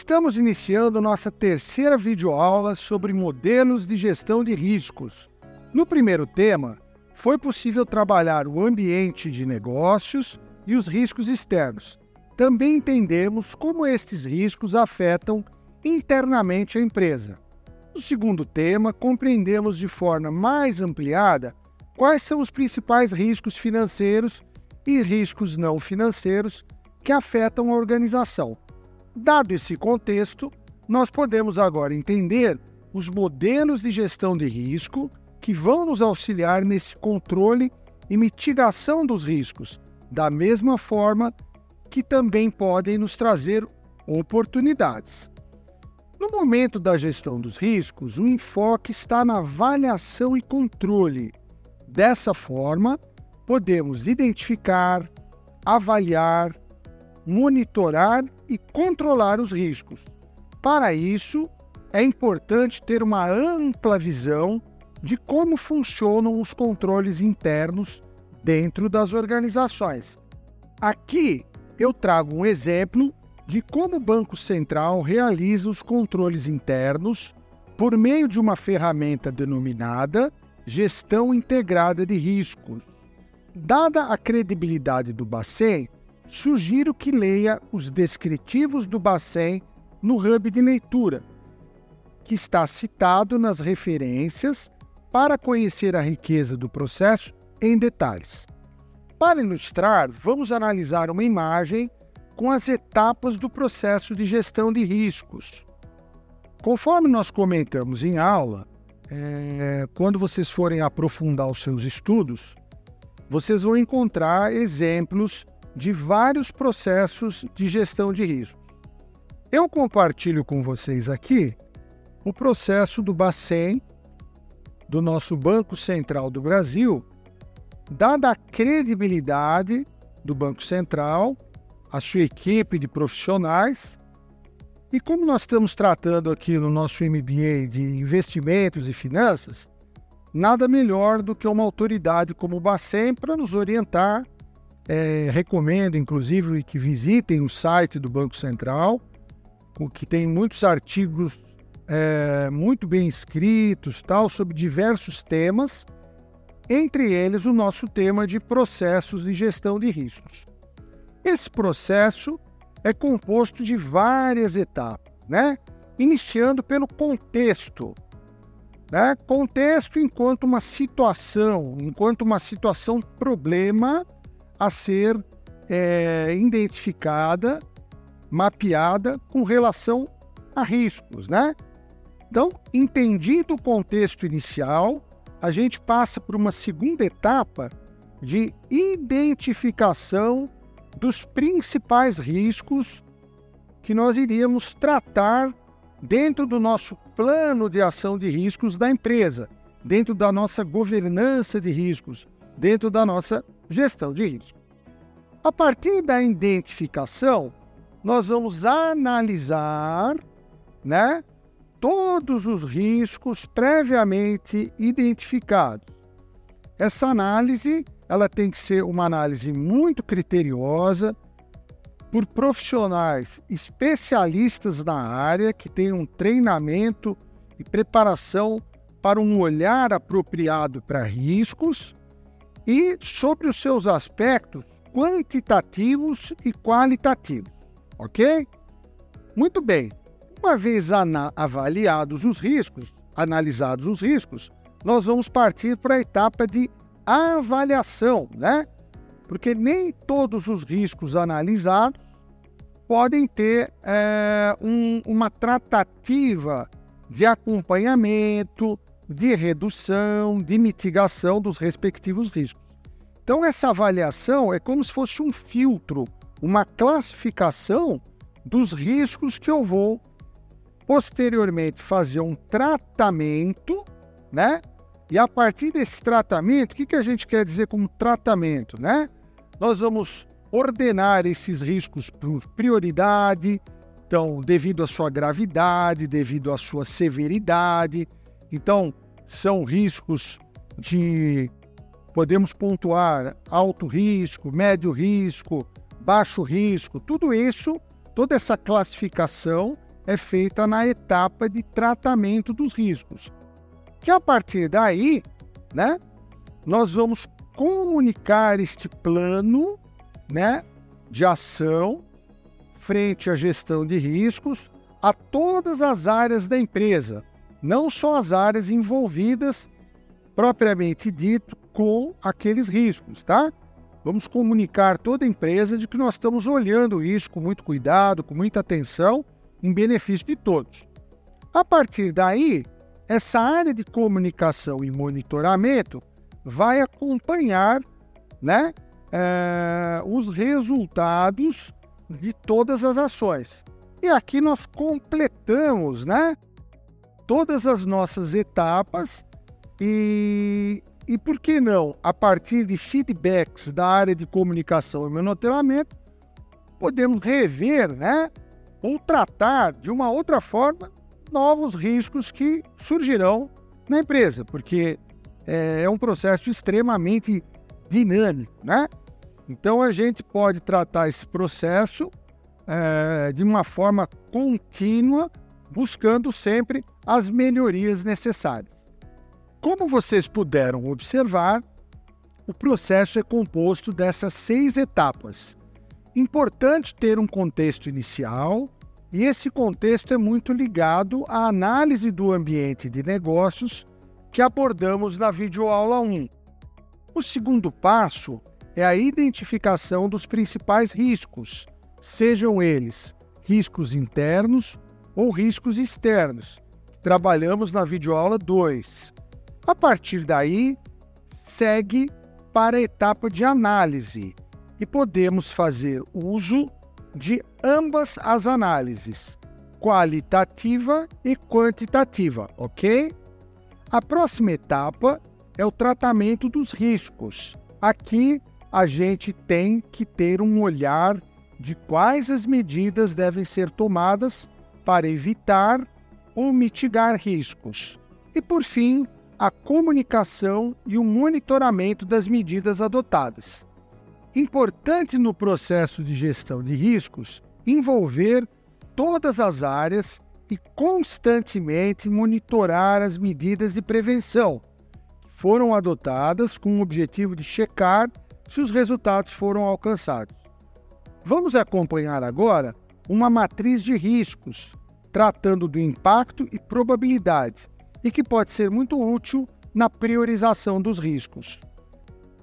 Estamos iniciando nossa terceira videoaula sobre modelos de gestão de riscos. No primeiro tema, foi possível trabalhar o ambiente de negócios e os riscos externos. Também entendemos como estes riscos afetam internamente a empresa. No segundo tema, compreendemos de forma mais ampliada quais são os principais riscos financeiros e riscos não financeiros que afetam a organização. Dado esse contexto, nós podemos agora entender os modelos de gestão de risco que vão nos auxiliar nesse controle e mitigação dos riscos, da mesma forma que também podem nos trazer oportunidades. No momento da gestão dos riscos, o enfoque está na avaliação e controle. Dessa forma, podemos identificar, avaliar, monitorar e controlar os riscos. Para isso, é importante ter uma ampla visão de como funcionam os controles internos dentro das organizações. Aqui eu trago um exemplo de como o Banco Central realiza os controles internos por meio de uma ferramenta denominada Gestão Integrada de Riscos. Dada a credibilidade do Bacen, sugiro que leia os descritivos do Bacen no hub de leitura, que está citado nas referências para conhecer a riqueza do processo em detalhes. Para ilustrar, vamos analisar uma imagem com as etapas do processo de gestão de riscos. Conforme nós comentamos em aula, é, quando vocês forem aprofundar os seus estudos, vocês vão encontrar exemplos de vários processos de gestão de risco. Eu compartilho com vocês aqui o processo do Bacen, do nosso Banco Central do Brasil, dada a credibilidade do Banco Central, a sua equipe de profissionais, e como nós estamos tratando aqui no nosso MBA de investimentos e finanças, nada melhor do que uma autoridade como o Bacen para nos orientar é, recomendo, inclusive, que visitem o site do Banco Central, que tem muitos artigos é, muito bem escritos, tal, sobre diversos temas, entre eles o nosso tema de processos de gestão de riscos. Esse processo é composto de várias etapas, né? Iniciando pelo contexto, né? Contexto enquanto uma situação, enquanto uma situação problema a ser é, identificada, mapeada com relação a riscos, né? Então, entendido o contexto inicial, a gente passa por uma segunda etapa de identificação dos principais riscos que nós iríamos tratar dentro do nosso plano de ação de riscos da empresa, dentro da nossa governança de riscos, dentro da nossa gestão de risco. A partir da identificação, nós vamos analisar, né, todos os riscos previamente identificados. Essa análise, ela tem que ser uma análise muito criteriosa por profissionais especialistas na área que tenham treinamento e preparação para um olhar apropriado para riscos e sobre os seus aspectos quantitativos e qualitativos, ok? Muito bem. Uma vez avaliados os riscos, analisados os riscos, nós vamos partir para a etapa de avaliação, né? Porque nem todos os riscos analisados podem ter é, um, uma tratativa de acompanhamento, de redução, de mitigação dos respectivos riscos. Então, essa avaliação é como se fosse um filtro, uma classificação dos riscos que eu vou posteriormente fazer um tratamento, né? E a partir desse tratamento, o que, que a gente quer dizer com tratamento, né? Nós vamos ordenar esses riscos por prioridade, então, devido à sua gravidade, devido à sua severidade, então, são riscos de, podemos pontuar, alto risco, médio risco, baixo risco, tudo isso toda essa classificação é feita na etapa de tratamento dos riscos. Que a partir daí, né, nós vamos comunicar este plano, né, de ação frente à gestão de riscos a todas as áreas da empresa, não só as áreas envolvidas propriamente dito com aqueles riscos, tá? Vamos comunicar toda a empresa de que nós estamos olhando isso com muito cuidado, com muita atenção, em benefício de todos. A partir daí, essa área de comunicação e monitoramento vai acompanhar né, é, os resultados de todas as ações. E aqui nós completamos né, todas as nossas etapas e, e por que não, a partir de feedbacks da área de comunicação e monitoramento, podemos rever né, ou tratar de uma outra forma novos riscos que surgirão na empresa, porque é, é um processo extremamente dinâmico, né? Então a gente pode tratar esse processo é, de uma forma contínua, buscando sempre as melhorias necessárias. Como vocês puderam observar, o processo é composto dessas seis etapas. Importante ter um contexto inicial, e esse contexto é muito ligado à análise do ambiente de negócios que abordamos na videoaula 1. O segundo passo é a identificação dos principais riscos, sejam eles riscos internos ou riscos externos. Trabalhamos na videoaula 2. A partir daí, segue para a etapa de análise e podemos fazer uso de ambas as análises, qualitativa e quantitativa, ok? A próxima etapa é o tratamento dos riscos. Aqui a gente tem que ter um olhar de quais as medidas devem ser tomadas para evitar ou mitigar riscos. E por fim, a comunicação e o monitoramento das medidas adotadas. Importante no processo de gestão de riscos envolver todas as áreas e constantemente monitorar as medidas de prevenção que foram adotadas com o objetivo de checar se os resultados foram alcançados. Vamos acompanhar agora uma matriz de riscos, tratando do impacto e probabilidades, e que pode ser muito útil na priorização dos riscos.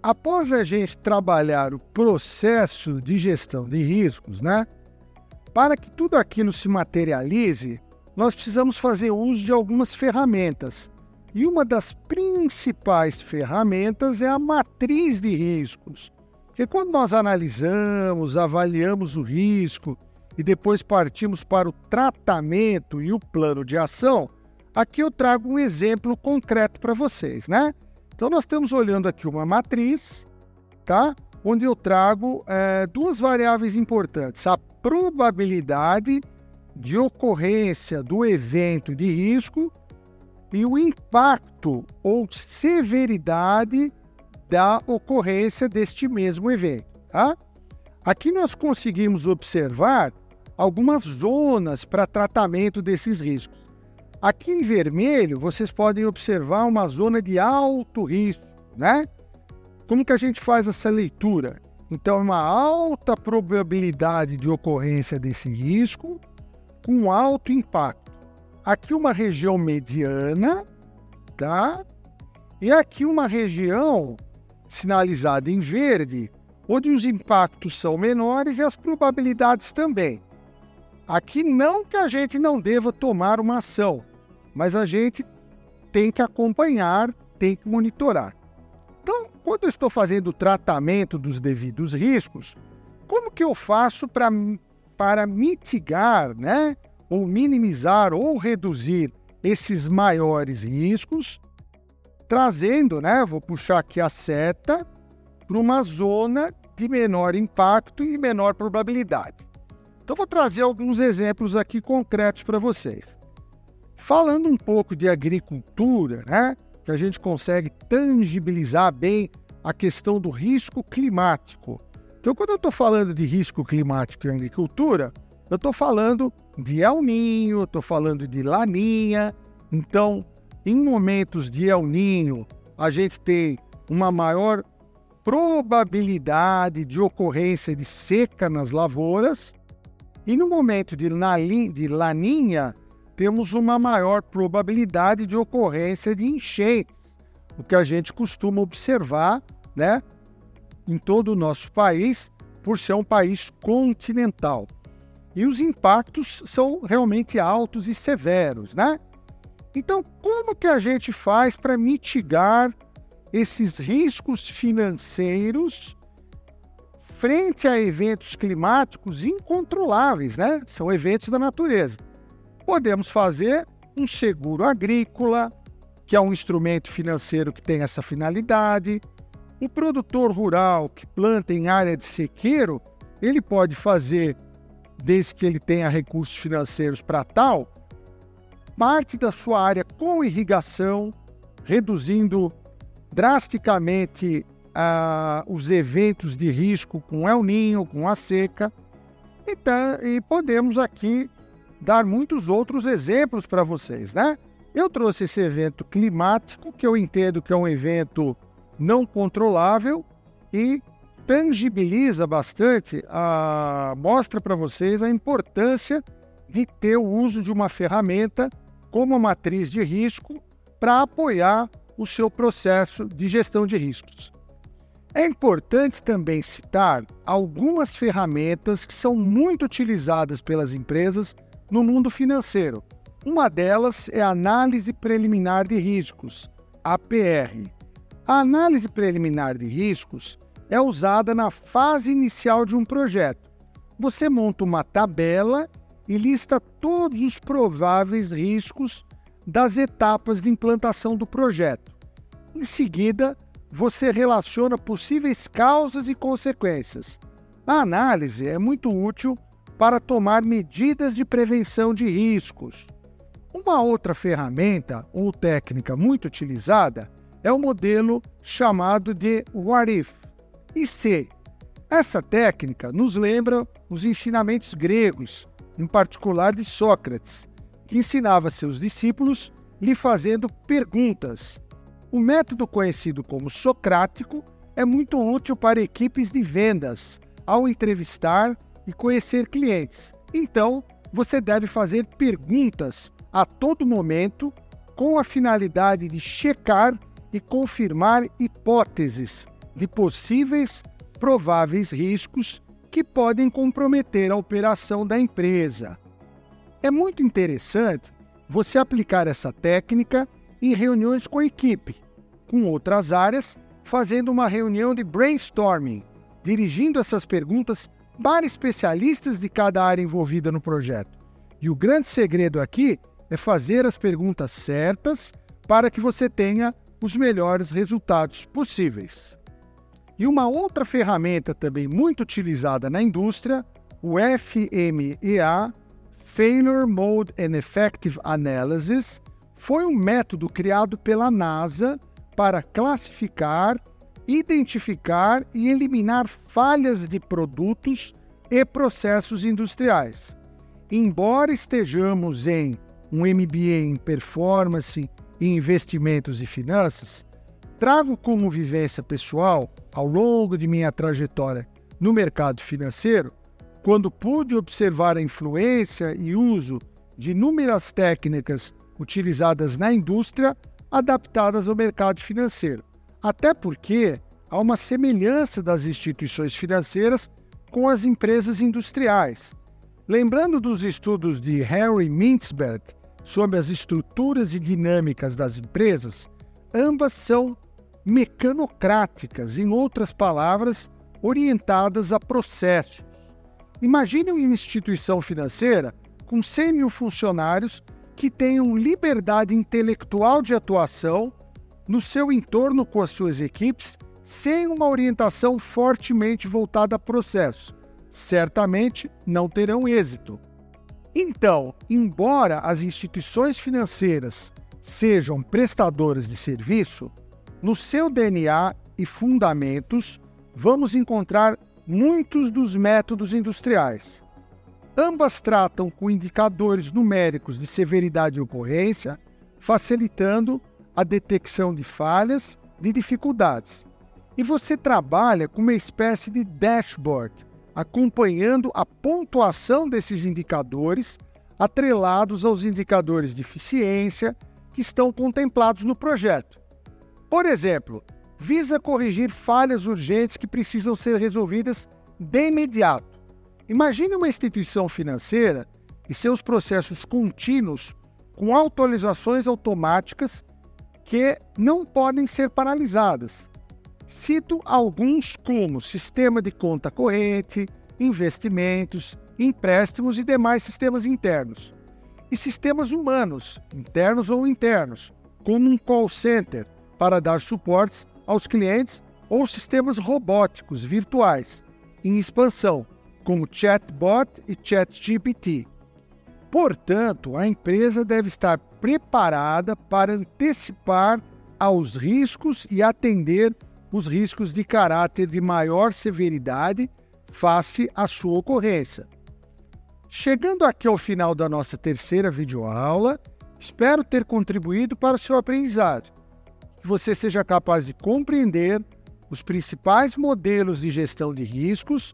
Após a gente trabalhar o processo de gestão de riscos, né? Para que tudo aquilo se materialize, nós precisamos fazer uso de algumas ferramentas. E uma das principais ferramentas é a matriz de riscos. Porque quando nós analisamos, avaliamos o risco e depois partimos para o tratamento e o plano de ação, aqui eu trago um exemplo concreto para vocês, né? Então, nós estamos olhando aqui uma matriz, tá? onde eu trago é, duas variáveis importantes: a probabilidade de ocorrência do evento de risco e o impacto ou severidade da ocorrência deste mesmo evento. Tá? Aqui nós conseguimos observar algumas zonas para tratamento desses riscos. Aqui em vermelho, vocês podem observar uma zona de alto risco, né? Como que a gente faz essa leitura? Então, é uma alta probabilidade de ocorrência desse risco com alto impacto. Aqui uma região mediana, tá? E aqui uma região sinalizada em verde, onde os impactos são menores e as probabilidades também. Aqui não que a gente não deva tomar uma ação, mas a gente tem que acompanhar, tem que monitorar. Então, quando eu estou fazendo o tratamento dos devidos riscos, como que eu faço para para mitigar, né, ou minimizar ou reduzir esses maiores riscos, trazendo, né, vou puxar aqui a seta para uma zona de menor impacto e menor probabilidade. Então vou trazer alguns exemplos aqui concretos para vocês. Falando um pouco de agricultura, né, que a gente consegue tangibilizar bem a questão do risco climático. Então, quando eu estou falando de risco climático em agricultura, Eu estou falando de El Ninho, estou falando de Laninha. Então, em momentos de El Ninho, a gente tem uma maior probabilidade de ocorrência de seca nas lavouras. E no momento de, de laninha, temos uma maior probabilidade de ocorrência de enchentes, o que a gente costuma observar né, em todo o nosso país, por ser um país continental. E os impactos são realmente altos e severos, né? Então, como que a gente faz para mitigar esses riscos financeiros frente a eventos climáticos incontroláveis, né? São eventos da natureza. Podemos fazer um seguro agrícola, que é um instrumento financeiro que tem essa finalidade. O produtor rural que planta em área de sequeiro, ele pode fazer, desde que ele tenha recursos financeiros para tal, parte da sua área com irrigação, reduzindo drasticamente uh, os eventos de risco com El Ninho, com a seca. Então, e podemos aqui dar muitos outros exemplos para vocês, né? Eu trouxe esse evento climático, que eu entendo que é um evento não controlável e tangibiliza bastante, a, mostra para vocês a importância de ter o uso de uma ferramenta como a matriz de risco para apoiar o seu processo de gestão de riscos. É importante também citar algumas ferramentas que são muito utilizadas pelas empresas no mundo financeiro. Uma delas é a análise preliminar de riscos, APR. A análise preliminar de riscos é usada na fase inicial de um projeto. Você monta uma tabela e lista todos os prováveis riscos das etapas de implantação do projeto. Em seguida, você relaciona possíveis causas e consequências. A análise é muito útil para tomar medidas de prevenção de riscos. Uma outra ferramenta ou técnica muito utilizada é o modelo chamado de What If, IC. Essa técnica nos lembra os ensinamentos gregos, em particular de Sócrates, que ensinava seus discípulos lhe fazendo perguntas. O método conhecido como socrático é muito útil para equipes de vendas ao entrevistar e conhecer clientes. Então, você deve fazer perguntas a todo momento com a finalidade de checar e confirmar hipóteses de possíveis prováveis riscos que podem comprometer a operação da empresa. É muito interessante você aplicar essa técnica em reuniões com a equipe, com outras áreas, fazendo uma reunião de brainstorming, dirigindo essas perguntas para especialistas de cada área envolvida no projeto. E o grande segredo aqui é fazer as perguntas certas para que você tenha os melhores resultados possíveis. E uma outra ferramenta também muito utilizada na indústria, o FMEA, Failure Mode and Effective Analysis, foi um método criado pela NASA para classificar, identificar e eliminar falhas de produtos e processos industriais. Embora estejamos em um MBA em performance e investimentos e finanças, trago como vivência pessoal, ao longo de minha trajetória no mercado financeiro, quando pude observar a influência e uso de inúmeras técnicas utilizadas na indústria adaptadas ao mercado financeiro. Até porque há uma semelhança das instituições financeiras com as empresas industriais. Lembrando dos estudos de Henry Mintzberg sobre as estruturas e dinâmicas das empresas, ambas são mecanocráticas, em outras palavras, orientadas a processos. Imagine uma instituição financeira com 100 mil funcionários que tenham liberdade intelectual de atuação no seu entorno com as suas equipes, sem uma orientação fortemente voltada a processos. Certamente não terão êxito. Então, embora as instituições financeiras sejam prestadoras de serviço, no seu DNA e fundamentos, vamos encontrar muitos dos métodos industriais. Ambas tratam com indicadores numéricos de severidade e ocorrência, facilitando a detecção de falhas, de dificuldades. E você trabalha com uma espécie de dashboard, acompanhando a pontuação desses indicadores, atrelados aos indicadores de eficiência que estão contemplados no projeto. Por exemplo, visa corrigir falhas urgentes que precisam ser resolvidas de imediato Imagine uma instituição financeira e seus processos contínuos com atualizações automáticas que não podem ser paralisadas. Cito alguns como sistema de conta corrente, investimentos, empréstimos e demais sistemas internos. E sistemas humanos, internos ou internos, como um call center para dar suportes aos clientes ou sistemas robóticos virtuais em expansão como chatbot e ChatGPT. Portanto, a empresa deve estar preparada para antecipar aos riscos e atender os riscos de caráter de maior severidade face à sua ocorrência. Chegando aqui ao final da nossa terceira videoaula, espero ter contribuído para o seu aprendizado. Que você seja capaz de compreender os principais modelos de gestão de riscos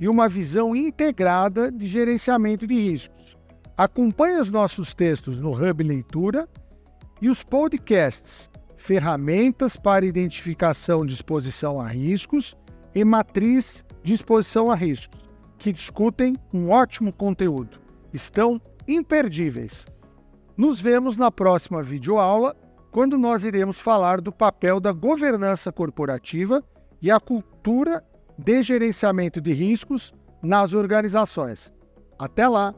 e uma visão integrada de gerenciamento de riscos. Acompanhe os nossos textos no Hub Leitura e os podcasts Ferramentas para Identificação de Exposição a Riscos e Matriz de Exposição a Riscos, que discutem um ótimo conteúdo. Estão imperdíveis. Nos vemos na próxima videoaula, quando nós iremos falar do papel da governança corporativa e a cultura de gerenciamento de riscos nas organizações. Até lá!